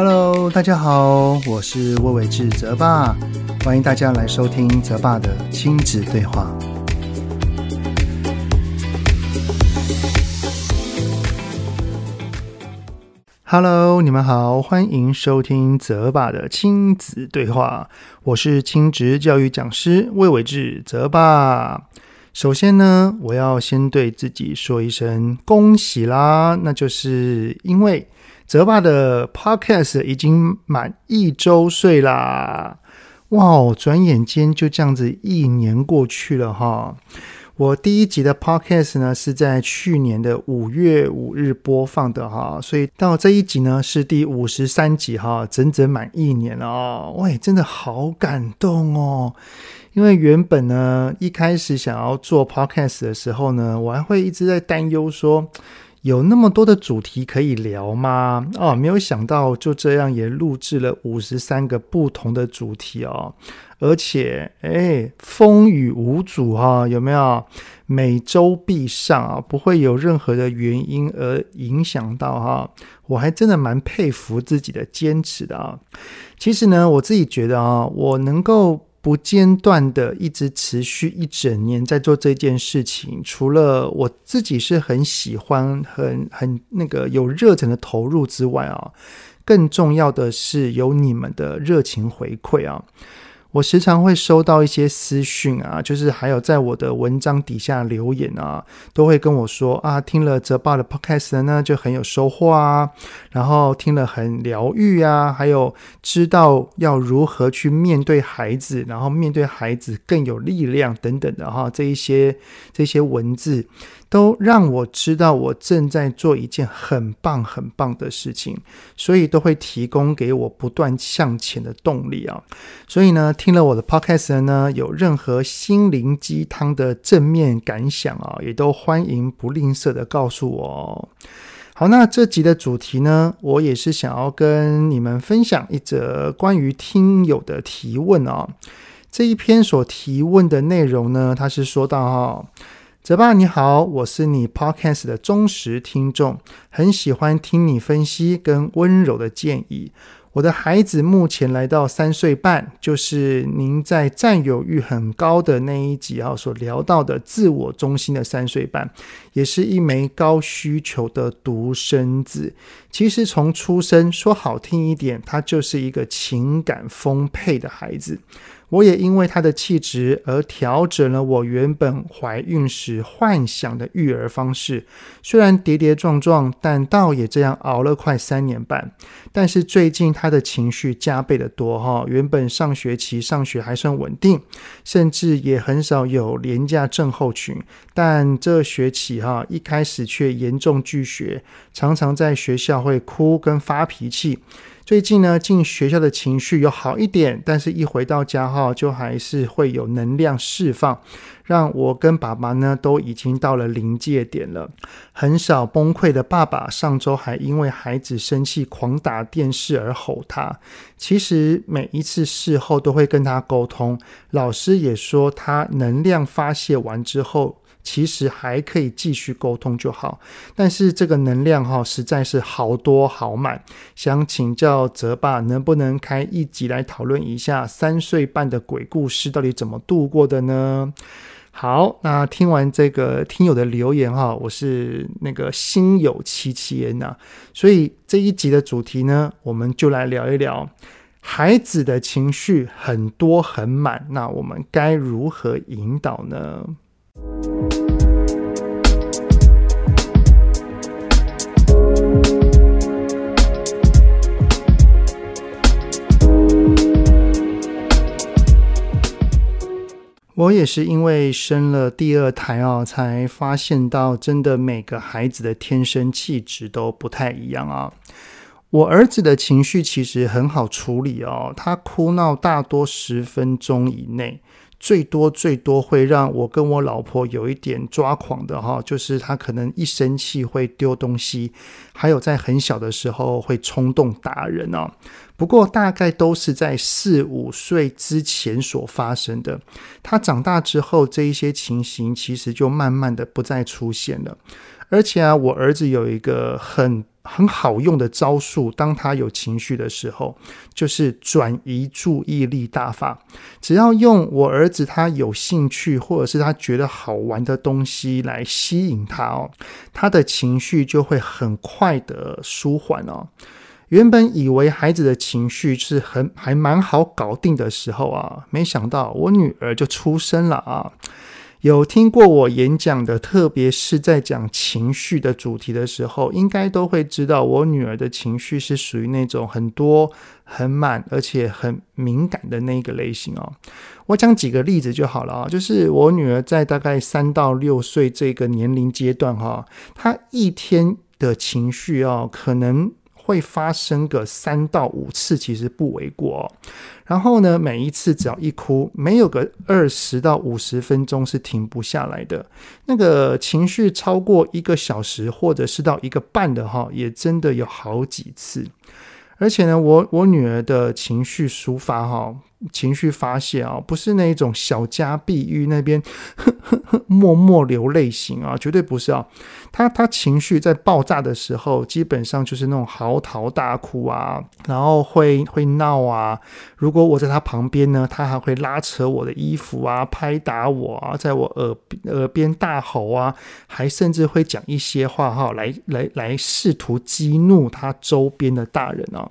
Hello，大家好，我是魏伟志泽爸，欢迎大家来收听泽爸的亲子对话。Hello，你们好，欢迎收听泽爸的亲子对话，我是亲职教育讲师魏伟志泽爸。首先呢，我要先对自己说一声恭喜啦，那就是因为泽爸的 Podcast 已经满一周岁啦，哇，转眼间就这样子一年过去了哈。我第一集的 podcast 呢，是在去年的五月五日播放的哈，所以到这一集呢是第五十三集哈，整整满一年了哦，喂，真的好感动哦！因为原本呢一开始想要做 podcast 的时候呢，我还会一直在担忧说，有那么多的主题可以聊吗？哦，没有想到就这样也录制了五十三个不同的主题哦。而且，哎，风雨无阻哈，有没有？每周必上啊，不会有任何的原因而影响到哈。我还真的蛮佩服自己的坚持的啊。其实呢，我自己觉得啊，我能够不间断的一直持续一整年在做这件事情，除了我自己是很喜欢、很很那个有热忱的投入之外啊，更重要的是有你们的热情回馈啊。我时常会收到一些私讯啊，就是还有在我的文章底下留言啊，都会跟我说啊，听了泽爸的 podcast 呢，就很有收获啊，然后听了很疗愈啊，还有知道要如何去面对孩子，然后面对孩子更有力量等等的哈，这一些这些文字。都让我知道我正在做一件很棒很棒的事情，所以都会提供给我不断向前的动力啊。所以呢，听了我的 podcast 呢，有任何心灵鸡汤的正面感想啊，也都欢迎不吝啬的告诉我哦。好，那这集的主题呢，我也是想要跟你们分享一则关于听友的提问啊。这一篇所提问的内容呢，他是说到哈。泽爸你好，我是你 Podcast 的忠实听众，很喜欢听你分析跟温柔的建议。我的孩子目前来到三岁半，就是您在占有欲很高的那一集啊所聊到的自我中心的三岁半，也是一枚高需求的独生子。其实从出生说好听一点，他就是一个情感丰沛的孩子。我也因为他的气质而调整了我原本怀孕时幻想的育儿方式，虽然跌跌撞撞，但倒也这样熬了快三年半。但是最近他的情绪加倍的多哈，原本上学期上学还算稳定，甚至也很少有廉价症候群，但这学期哈一开始却严重拒学，常常在学校会哭跟发脾气。最近呢，进学校的情绪有好一点，但是一回到家哈，就还是会有能量释放，让我跟爸爸呢都已经到了临界点了。很少崩溃的爸爸，上周还因为孩子生气狂打电视而吼他。其实每一次事后都会跟他沟通，老师也说他能量发泄完之后。其实还可以继续沟通就好，但是这个能量哈实在是好多好满，想请教泽爸能不能开一集来讨论一下三岁半的鬼故事到底怎么度过的呢？好，那听完这个听友的留言哈，我是那个心有戚戚焉呐，所以这一集的主题呢，我们就来聊一聊孩子的情绪很多很满，那我们该如何引导呢？我也是因为生了第二胎啊，才发现到真的每个孩子的天生气质都不太一样啊。我儿子的情绪其实很好处理哦，他哭闹大多十分钟以内。最多最多会让我跟我老婆有一点抓狂的哈，就是他可能一生气会丢东西，还有在很小的时候会冲动打人啊。不过大概都是在四五岁之前所发生的。他长大之后，这一些情形其实就慢慢的不再出现了。而且啊，我儿子有一个很很好用的招数，当他有情绪的时候，就是转移注意力大法。只要用我儿子他有兴趣或者是他觉得好玩的东西来吸引他哦，他的情绪就会很快的舒缓哦。原本以为孩子的情绪是很还蛮好搞定的时候啊，没想到我女儿就出生了啊。有听过我演讲的，特别是在讲情绪的主题的时候，应该都会知道我女儿的情绪是属于那种很多、很满，而且很敏感的那个类型哦。我讲几个例子就好了啊，就是我女儿在大概三到六岁这个年龄阶段哈，她一天的情绪哦，可能。会发生个三到五次，其实不为过。然后呢，每一次只要一哭，没有个二十到五十分钟是停不下来的。那个情绪超过一个小时，或者是到一个半的哈，也真的有好几次。而且呢，我我女儿的情绪抒发哈。情绪发泄啊，不是那一种小家碧玉那边呵呵呵默默流泪型啊，绝对不是啊。他他情绪在爆炸的时候，基本上就是那种嚎啕大哭啊，然后会会闹啊。如果我在他旁边呢，他还会拉扯我的衣服啊，拍打我啊，在我耳耳边大吼啊，还甚至会讲一些话哈，来来来试图激怒他周边的大人啊。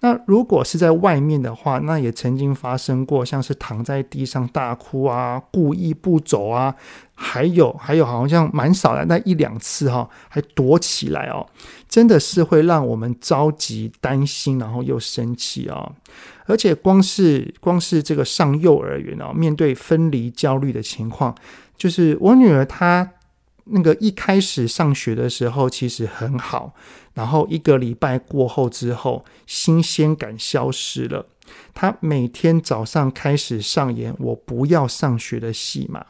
那如果是在外面的话，那也曾经发生过，像是躺在地上大哭啊，故意不走啊，还有还有好像蛮少的那一两次哈，还躲起来哦，真的是会让我们着急担心，然后又生气啊，而且光是光是这个上幼儿园啊，面对分离焦虑的情况，就是我女儿她。那个一开始上学的时候其实很好，然后一个礼拜过后之后，新鲜感消失了。他每天早上开始上演“我不要上学”的戏码。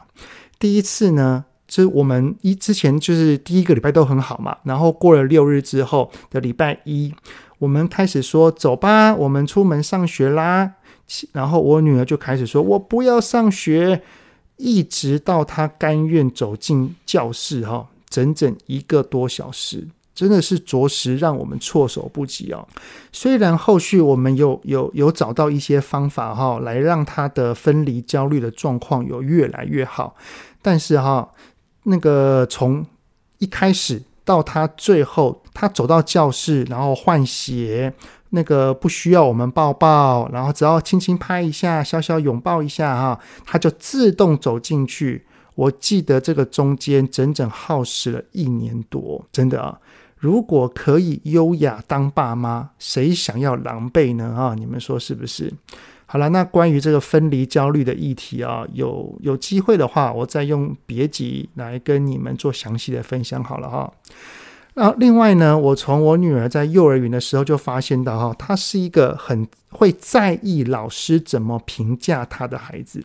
第一次呢，就是我们一之前就是第一个礼拜都很好嘛，然后过了六日之后的礼拜一，我们开始说：“走吧，我们出门上学啦。”然后我女儿就开始说：“我不要上学。”一直到他甘愿走进教室，哈，整整一个多小时，真的是着实让我们措手不及啊！虽然后续我们有有有找到一些方法，哈，来让他的分离焦虑的状况有越来越好，但是哈，那个从一开始到他最后，他走到教室，然后换鞋。那个不需要我们抱抱，然后只要轻轻拍一下，小小拥抱一下哈，他就自动走进去。我记得这个中间整整耗时了一年多，真的啊！如果可以优雅当爸妈，谁想要狼狈呢？啊，你们说是不是？好了，那关于这个分离焦虑的议题啊，有有机会的话，我再用别集来跟你们做详细的分享好了哈。那另外呢，我从我女儿在幼儿园的时候就发现到哈，她是一个很会在意老师怎么评价她的孩子。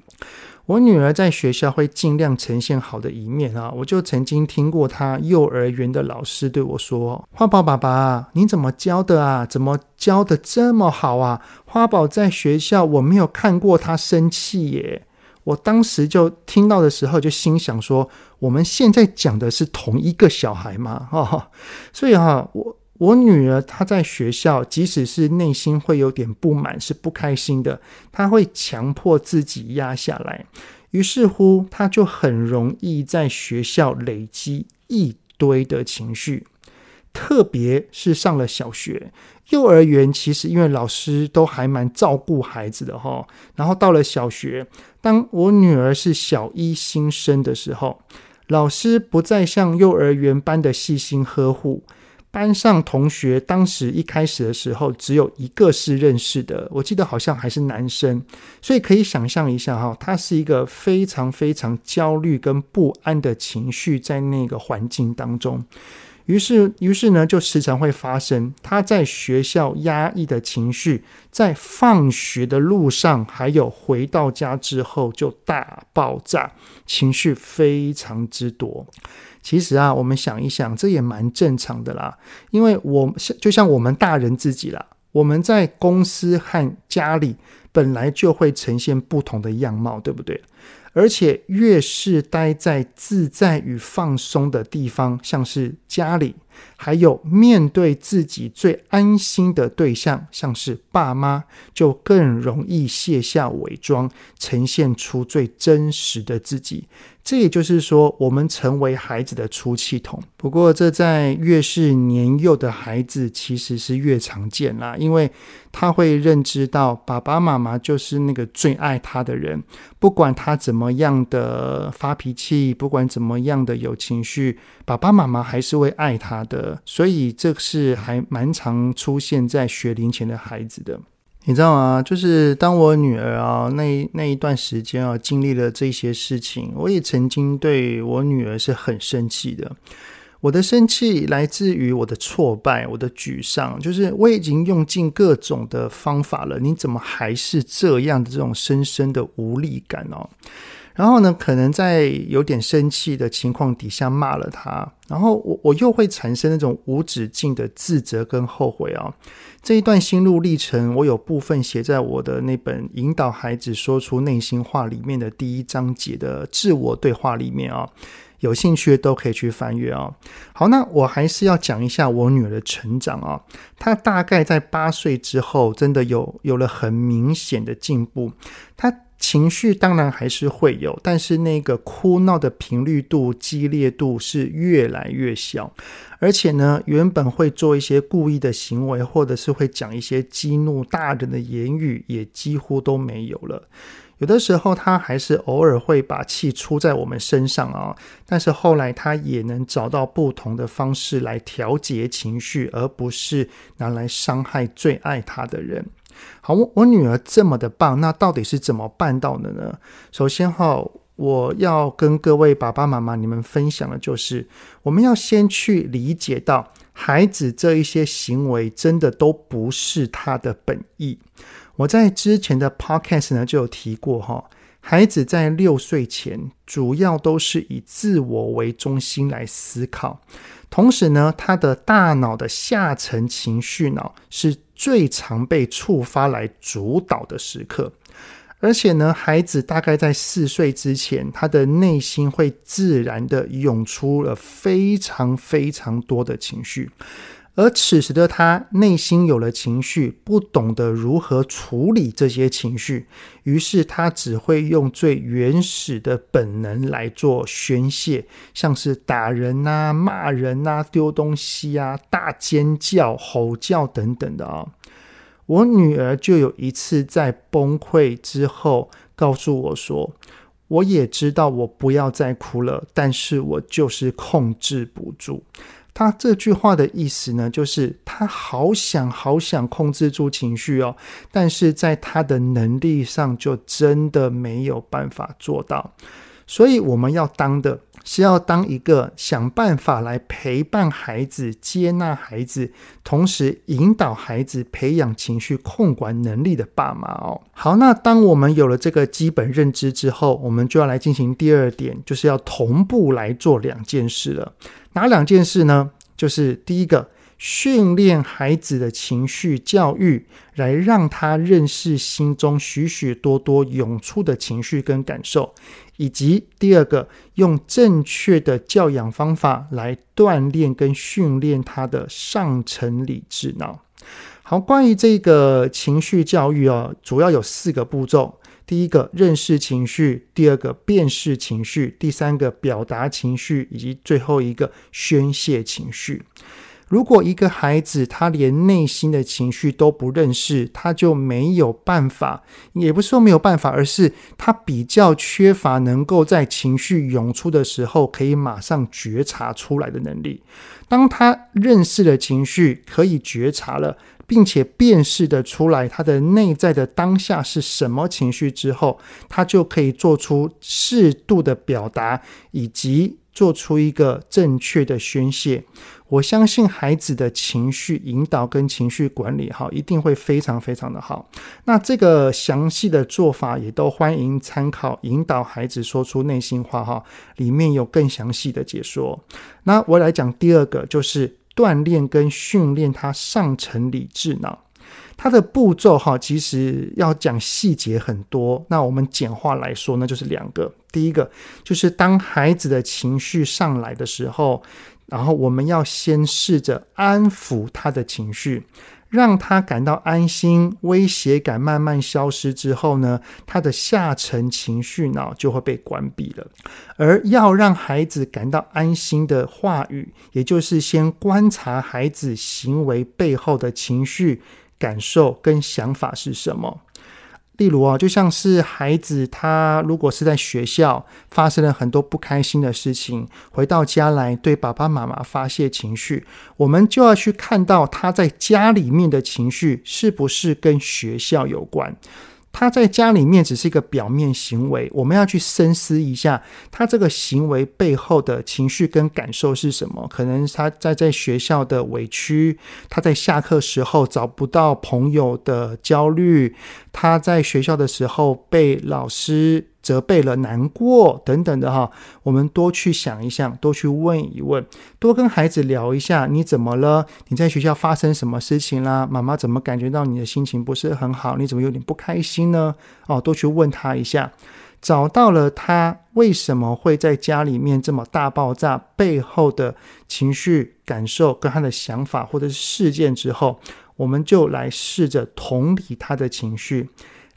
我女儿在学校会尽量呈现好的一面啊，我就曾经听过她幼儿园的老师对我说：“花宝爸爸，你怎么教的啊？怎么教的这么好啊？花宝在学校我没有看过他生气耶。”我当时就听到的时候，就心想说：我们现在讲的是同一个小孩吗？哦，所以哈，我我女儿她在学校，即使是内心会有点不满，是不开心的，她会强迫自己压下来，于是乎，她就很容易在学校累积一堆的情绪。特别是上了小学、幼儿园，其实因为老师都还蛮照顾孩子的哈。然后到了小学，当我女儿是小一新生的时候，老师不再像幼儿园般的细心呵护。班上同学当时一开始的时候，只有一个是认识的，我记得好像还是男生，所以可以想象一下哈，他是一个非常非常焦虑跟不安的情绪在那个环境当中。于是，于是呢，就时常会发生他在学校压抑的情绪，在放学的路上，还有回到家之后就大爆炸，情绪非常之多。其实啊，我们想一想，这也蛮正常的啦，因为我就像我们大人自己啦，我们在公司和家里本来就会呈现不同的样貌，对不对？而且越是待在自在与放松的地方，像是家里还有面对自己最安心的对象，像是爸妈，就更容易卸下伪装，呈现出最真实的自己。这也就是说，我们成为孩子的出气筒。不过，这在越是年幼的孩子，其实是越常见啦，因为他会认知到爸爸妈妈就是那个最爱他的人，不管他怎么样的发脾气，不管怎么样的有情绪，爸爸妈妈还是会爱他的。所以，这是还蛮常出现在学龄前的孩子的。你知道吗？就是当我女儿啊，那那一段时间啊，经历了这些事情，我也曾经对我女儿是很生气的。我的生气来自于我的挫败，我的沮丧，就是我已经用尽各种的方法了，你怎么还是这样的这种深深的无力感哦？然后呢，可能在有点生气的情况底下骂了他，然后我我又会产生那种无止境的自责跟后悔啊。这一段心路历程，我有部分写在我的那本《引导孩子说出内心话》里面的第一章节的自我对话里面啊。有兴趣都可以去翻阅啊。好，那我还是要讲一下我女儿的成长啊。她大概在八岁之后，真的有有了很明显的进步。她。情绪当然还是会有，但是那个哭闹的频率度、激烈度是越来越小，而且呢，原本会做一些故意的行为，或者是会讲一些激怒大人的言语，也几乎都没有了。有的时候，他还是偶尔会把气出在我们身上啊，但是后来他也能找到不同的方式来调节情绪，而不是拿来伤害最爱他的人。好，我我女儿这么的棒，那到底是怎么办到的呢？首先哈，我要跟各位爸爸妈妈你们分享的就是，我们要先去理解到，孩子这一些行为真的都不是他的本意。我在之前的 podcast 呢就有提过哈，孩子在六岁前，主要都是以自我为中心来思考，同时呢，他的大脑的下层情绪脑是。最常被触发来主导的时刻，而且呢，孩子大概在四岁之前，他的内心会自然的涌出了非常非常多的情绪。而此时的他内心有了情绪，不懂得如何处理这些情绪，于是他只会用最原始的本能来做宣泄，像是打人呐、骂人呐、丢东西啊、大尖叫、吼叫等等的啊。我女儿就有一次在崩溃之后告诉我说：“我也知道我不要再哭了，但是我就是控制不住。”他这句话的意思呢，就是他好想好想控制住情绪哦，但是在他的能力上就真的没有办法做到。所以我们要当的是要当一个想办法来陪伴孩子、接纳孩子，同时引导孩子培养情绪控管能力的爸妈哦。好，那当我们有了这个基本认知之后，我们就要来进行第二点，就是要同步来做两件事了。哪两件事呢？就是第一个，训练孩子的情绪教育，来让他认识心中许许多多涌出的情绪跟感受；以及第二个，用正确的教养方法来锻炼跟训练他的上层理智脑。好，关于这个情绪教育啊，主要有四个步骤。第一个认识情绪，第二个辨识情绪，第三个表达情绪，以及最后一个宣泄情绪。如果一个孩子他连内心的情绪都不认识，他就没有办法，也不是说没有办法，而是他比较缺乏能够在情绪涌出的时候可以马上觉察出来的能力。当他认识了情绪，可以觉察了。并且辨识得出来他的内在的当下是什么情绪之后，他就可以做出适度的表达，以及做出一个正确的宣泄。我相信孩子的情绪引导跟情绪管理，哈，一定会非常非常的好。那这个详细的做法也都欢迎参考《引导孩子说出内心话》哈，里面有更详细的解说。那我来讲第二个，就是。锻炼跟训练他上层理智脑，它的步骤哈，其实要讲细节很多。那我们简化来说呢，就是两个。第一个就是当孩子的情绪上来的时候，然后我们要先试着安抚他的情绪。让他感到安心，威胁感慢慢消失之后呢，他的下沉情绪脑就会被关闭了。而要让孩子感到安心的话语，也就是先观察孩子行为背后的情绪、感受跟想法是什么。例如啊，就像是孩子，他如果是在学校发生了很多不开心的事情，回到家来对爸爸妈妈发泄情绪，我们就要去看到他在家里面的情绪是不是跟学校有关。他在家里面只是一个表面行为，我们要去深思一下，他这个行为背后的情绪跟感受是什么？可能他在在学校的委屈，他在下课时候找不到朋友的焦虑，他在学校的时候被老师责备了，难过等等的哈，我们多去想一想，多去问一问，多跟孩子聊一下，你怎么了？你在学校发生什么事情啦？妈妈怎么感觉到你的心情不是很好？你怎么有点不开心呢？哦，多去问他一下，找到了他为什么会在家里面这么大爆炸背后的情绪感受跟他的想法或者是事件之后，我们就来试着同理他的情绪，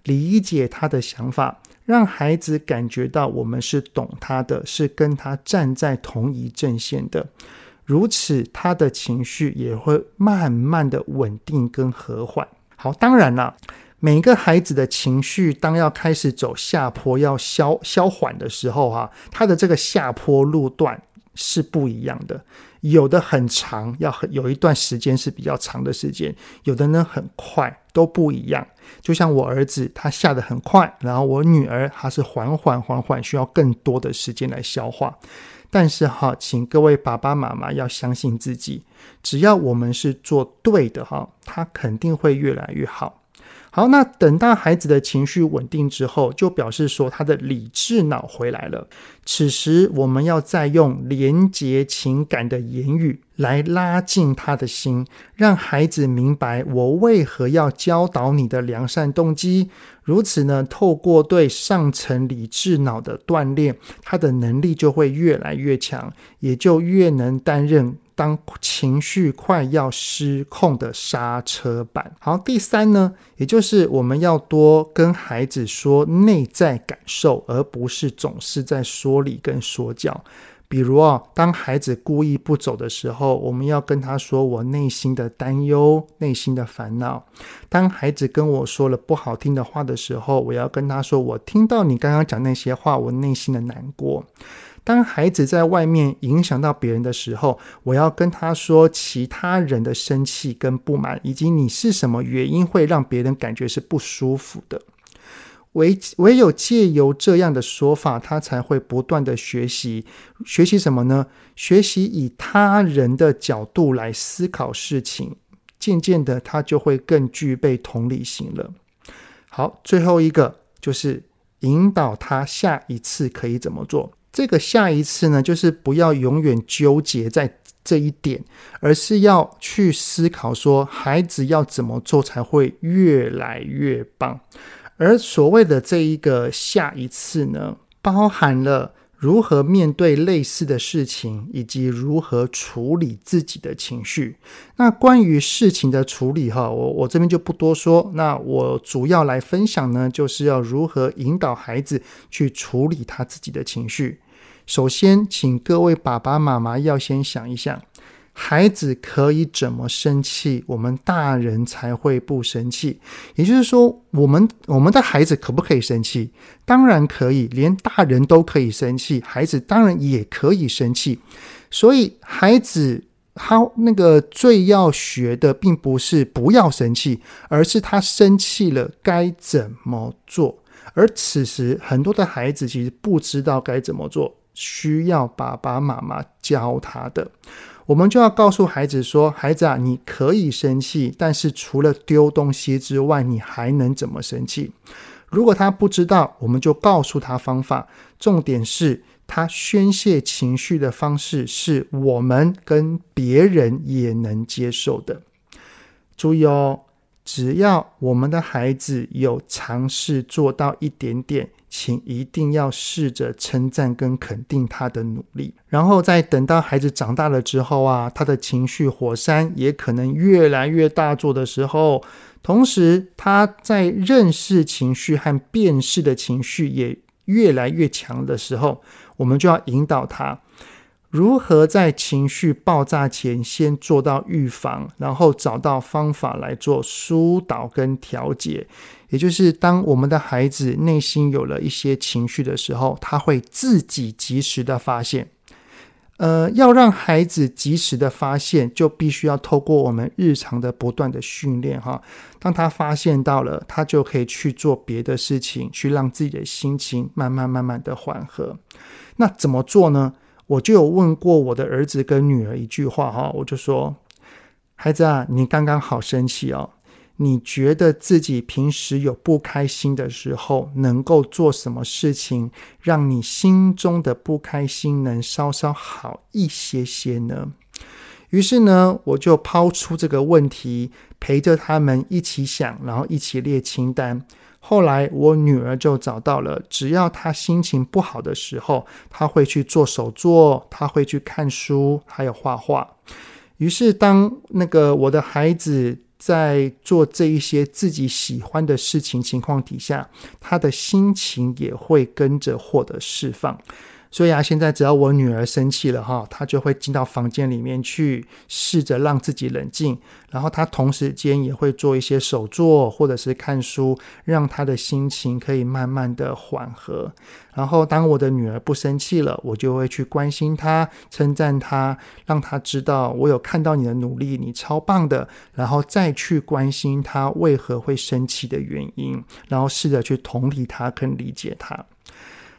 理解他的想法。让孩子感觉到我们是懂他的，是跟他站在同一阵线的，如此他的情绪也会慢慢的稳定跟和缓。好，当然了，每个孩子的情绪当要开始走下坡，要消消缓的时候，哈，他的这个下坡路段是不一样的。有的很长，要很有一段时间是比较长的时间；有的呢很快，都不一样。就像我儿子，他下得很快，然后我女儿她是缓缓缓缓，需要更多的时间来消化。但是哈，请各位爸爸妈妈要相信自己，只要我们是做对的哈，他肯定会越来越好。好，那等到孩子的情绪稳定之后，就表示说他的理智脑回来了。此时，我们要再用连结情感的言语来拉近他的心，让孩子明白我为何要教导你的良善动机。如此呢，透过对上层理智脑的锻炼，他的能力就会越来越强，也就越能担任。当情绪快要失控的刹车板。好，第三呢，也就是我们要多跟孩子说内在感受，而不是总是在说理跟说教。比如啊，当孩子故意不走的时候，我们要跟他说我内心的担忧、内心的烦恼。当孩子跟我说了不好听的话的时候，我要跟他说我听到你刚刚讲那些话，我内心的难过。当孩子在外面影响到别人的时候，我要跟他说其他人的生气跟不满，以及你是什么原因会让别人感觉是不舒服的。唯唯有借由这样的说法，他才会不断的学习。学习什么呢？学习以他人的角度来思考事情。渐渐的，他就会更具备同理心了。好，最后一个就是引导他下一次可以怎么做。这个下一次呢，就是不要永远纠结在这一点，而是要去思考说，孩子要怎么做才会越来越棒。而所谓的这一个下一次呢，包含了如何面对类似的事情，以及如何处理自己的情绪。那关于事情的处理，哈，我我这边就不多说。那我主要来分享呢，就是要如何引导孩子去处理他自己的情绪。首先，请各位爸爸妈妈要先想一想，孩子可以怎么生气，我们大人才会不生气。也就是说，我们我们的孩子可不可以生气？当然可以，连大人都可以生气，孩子当然也可以生气。所以，孩子他那个最要学的，并不是不要生气，而是他生气了该怎么做。而此时，很多的孩子其实不知道该怎么做。需要爸爸妈妈教他的，我们就要告诉孩子说：“孩子啊，你可以生气，但是除了丢东西之外，你还能怎么生气？”如果他不知道，我们就告诉他方法。重点是他宣泄情绪的方式是我们跟别人也能接受的。注意哦，只要我们的孩子有尝试做到一点点，请一定要试着称赞跟肯定他的努力。然后在等到孩子长大了之后啊，他的情绪火山也可能越来越大作的时候，同时他在认识情绪和辨识的情绪也越来越强的时候，我们就要引导他。如何在情绪爆炸前先做到预防，然后找到方法来做疏导跟调节？也就是当我们的孩子内心有了一些情绪的时候，他会自己及时的发现。呃，要让孩子及时的发现，就必须要透过我们日常的不断的训练哈。当他发现到了，他就可以去做别的事情，去让自己的心情慢慢慢慢的缓和。那怎么做呢？我就有问过我的儿子跟女儿一句话哈，我就说：“孩子啊，你刚刚好生气哦，你觉得自己平时有不开心的时候，能够做什么事情让你心中的不开心能稍稍好一些些呢？”于是呢，我就抛出这个问题，陪着他们一起想，然后一起列清单。后来，我女儿就找到了，只要她心情不好的时候，她会去做手作，她会去看书，还有画画。于是，当那个我的孩子在做这一些自己喜欢的事情情况底下，他的心情也会跟着获得释放。所以啊，现在只要我女儿生气了哈，她就会进到房间里面去，试着让自己冷静。然后她同时间也会做一些手作或者是看书，让她的心情可以慢慢的缓和。然后当我的女儿不生气了，我就会去关心她，称赞她，让她知道我有看到你的努力，你超棒的。然后再去关心她为何会生气的原因，然后试着去同理她，跟理解她。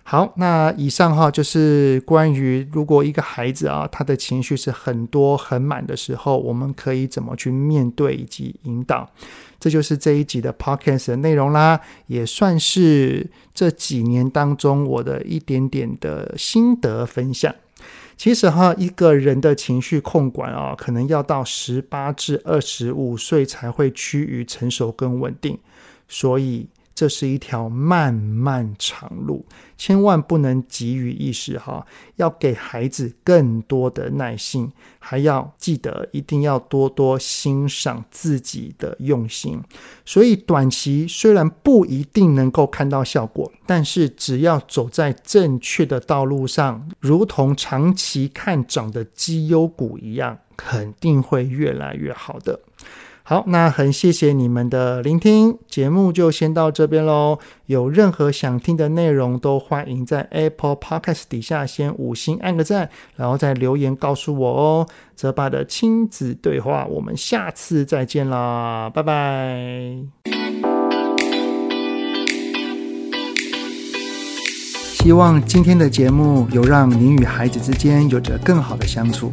好，那以上哈就是关于如果一个孩子啊，他的情绪是很多很满的时候，我们可以怎么去面对以及引导。这就是这一集的 podcast 的内容啦，也算是这几年当中我的一点点的心得分享。其实哈，一个人的情绪控管啊，可能要到十八至二十五岁才会趋于成熟跟稳定，所以。这是一条漫漫长路，千万不能急于一时哈，要给孩子更多的耐心，还要记得一定要多多欣赏自己的用心。所以短期虽然不一定能够看到效果，但是只要走在正确的道路上，如同长期看涨的绩优股一样，肯定会越来越好的。好，那很谢谢你们的聆听，节目就先到这边喽。有任何想听的内容，都欢迎在 Apple Podcast 底下先五星按个赞，然后再留言告诉我哦。泽爸的亲子对话，我们下次再见啦，拜拜。希望今天的节目有让您与孩子之间有着更好的相处。